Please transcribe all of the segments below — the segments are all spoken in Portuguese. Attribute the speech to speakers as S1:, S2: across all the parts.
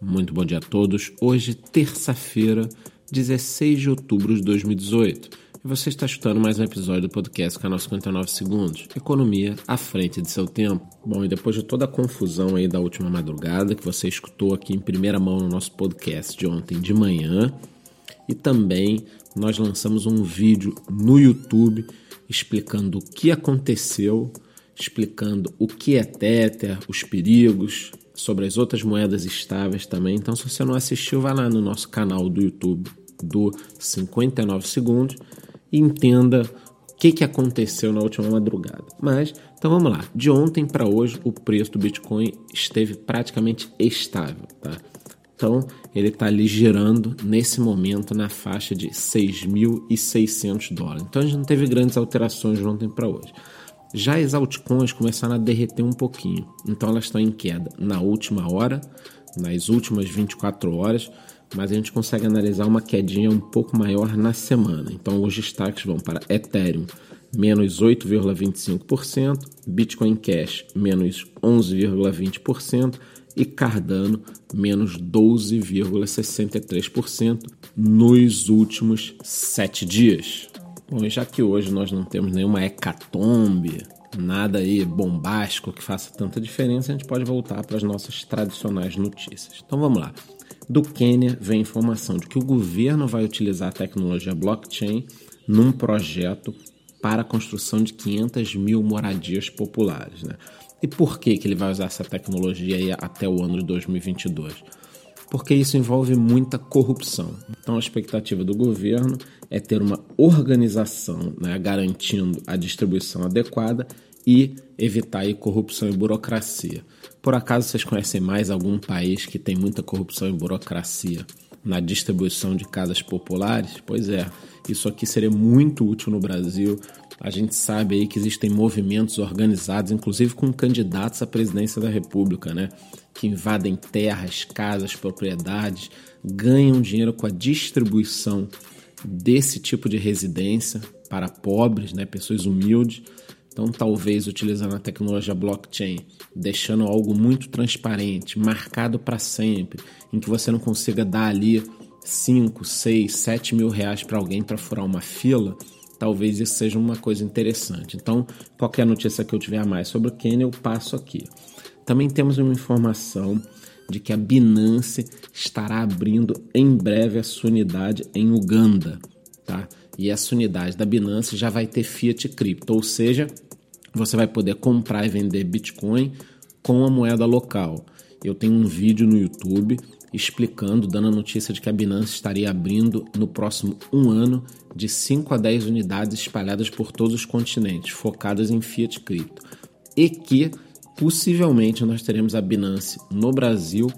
S1: Muito bom dia a todos. Hoje, terça-feira, 16 de outubro de 2018. E você está escutando mais um episódio do podcast Canal 59 Segundos. Economia à frente de seu tempo. Bom, e depois de toda a confusão aí da última madrugada, que você escutou aqui em primeira mão no nosso podcast de ontem de manhã, e também nós lançamos um vídeo no YouTube explicando o que aconteceu, explicando o que é Tether, os perigos, sobre as outras moedas estáveis também. Então, se você não assistiu, vá lá no nosso canal do YouTube do 59 Segundos e entenda o que, que aconteceu na última madrugada. Mas, então vamos lá. De ontem para hoje, o preço do Bitcoin esteve praticamente estável, tá? Então, ele está ali girando nesse momento na faixa de 6.600 dólares. Então, a gente não teve grandes alterações de ontem para hoje. Já as altcoins começaram a derreter um pouquinho, então elas estão em queda na última hora, nas últimas 24 horas, mas a gente consegue analisar uma quedinha um pouco maior na semana. Então os destaques vão para Ethereum, menos 8,25%, Bitcoin Cash, menos 11,20% e Cardano, menos 12,63% nos últimos sete dias. Bom, já que hoje nós não temos nenhuma hecatombe, nada aí bombástico que faça tanta diferença, a gente pode voltar para as nossas tradicionais notícias. Então vamos lá. Do Quênia vem informação de que o governo vai utilizar a tecnologia blockchain num projeto para a construção de 500 mil moradias populares. Né? E por que, que ele vai usar essa tecnologia até o ano de 2022? Porque isso envolve muita corrupção. Então, a expectativa do governo é ter uma organização né, garantindo a distribuição adequada e evitar aí, corrupção e burocracia. Por acaso vocês conhecem mais algum país que tem muita corrupção e burocracia na distribuição de casas populares? Pois é, isso aqui seria muito útil no Brasil. A gente sabe aí que existem movimentos organizados, inclusive com candidatos à presidência da República, né? Que invadem terras, casas, propriedades, ganham dinheiro com a distribuição desse tipo de residência para pobres, né? Pessoas humildes. Então, talvez utilizando a tecnologia blockchain, deixando algo muito transparente, marcado para sempre, em que você não consiga dar ali 5, 6, 7 mil reais para alguém para furar uma fila, talvez isso seja uma coisa interessante. Então, qualquer notícia que eu tiver a mais sobre o Quênia, eu passo aqui. Também temos uma informação de que a Binance estará abrindo em breve a sua unidade em Uganda, tá? E essa unidade da Binance já vai ter Fiat Cripto, ou seja, você vai poder comprar e vender Bitcoin com a moeda local. Eu tenho um vídeo no YouTube explicando, dando a notícia de que a Binance estaria abrindo no próximo um ano de 5 a 10 unidades espalhadas por todos os continentes, focadas em Fiat Cripto. E que possivelmente nós teremos a Binance no Brasil,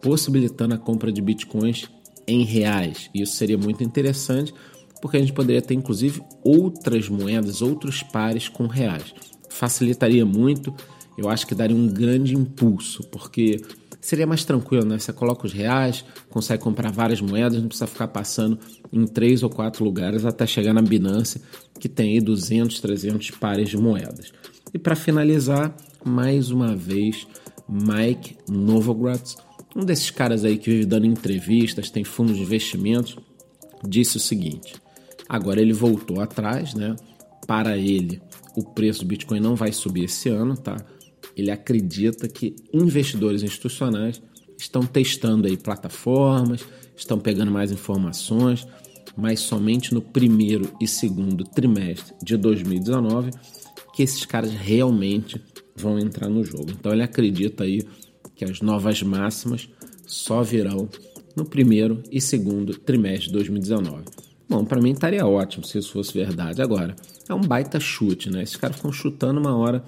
S1: possibilitando a compra de bitcoins em reais. Isso seria muito interessante, porque a gente poderia ter inclusive outras moedas, outros pares com reais. Facilitaria muito, eu acho que daria um grande impulso, porque seria mais tranquilo, né? Você coloca os reais, consegue comprar várias moedas, não precisa ficar passando em três ou quatro lugares até chegar na Binance, que tem aí 200, 300 pares de moedas. E para finalizar, mais uma vez, Mike Novogratz, um desses caras aí que vive dando entrevistas, tem fundos de investimentos, disse o seguinte: agora ele voltou atrás, né? Para ele, o preço do Bitcoin não vai subir esse ano, tá? ele acredita que investidores institucionais estão testando aí plataformas, estão pegando mais informações, mas somente no primeiro e segundo trimestre de 2019 que esses caras realmente vão entrar no jogo. Então ele acredita aí que as novas máximas só virão no primeiro e segundo trimestre de 2019. Bom, para mim estaria ótimo se isso fosse verdade. Agora, é um baita chute, né? Esses caras ficam chutando uma hora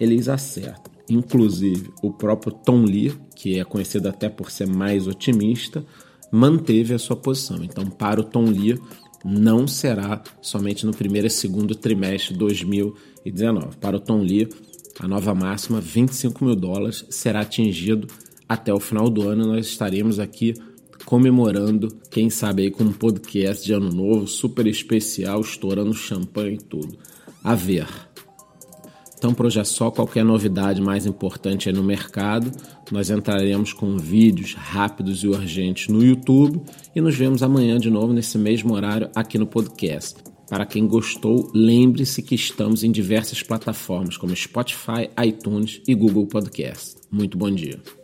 S1: eles acertam. Inclusive, o próprio Tom Lee, que é conhecido até por ser mais otimista, manteve a sua posição. Então, para o Tom Lee, não será somente no primeiro e segundo trimestre de 2019. Para o Tom Lee, a nova máxima, 25 mil dólares, será atingido até o final do ano. Nós estaremos aqui comemorando, quem sabe aí com um podcast de ano novo super especial, estourando champanhe e tudo. A ver. Então, por hoje é só. Qualquer novidade mais importante aí no mercado, nós entraremos com vídeos rápidos e urgentes no YouTube e nos vemos amanhã de novo nesse mesmo horário aqui no podcast. Para quem gostou, lembre-se que estamos em diversas plataformas como Spotify, iTunes e Google Podcast. Muito bom dia.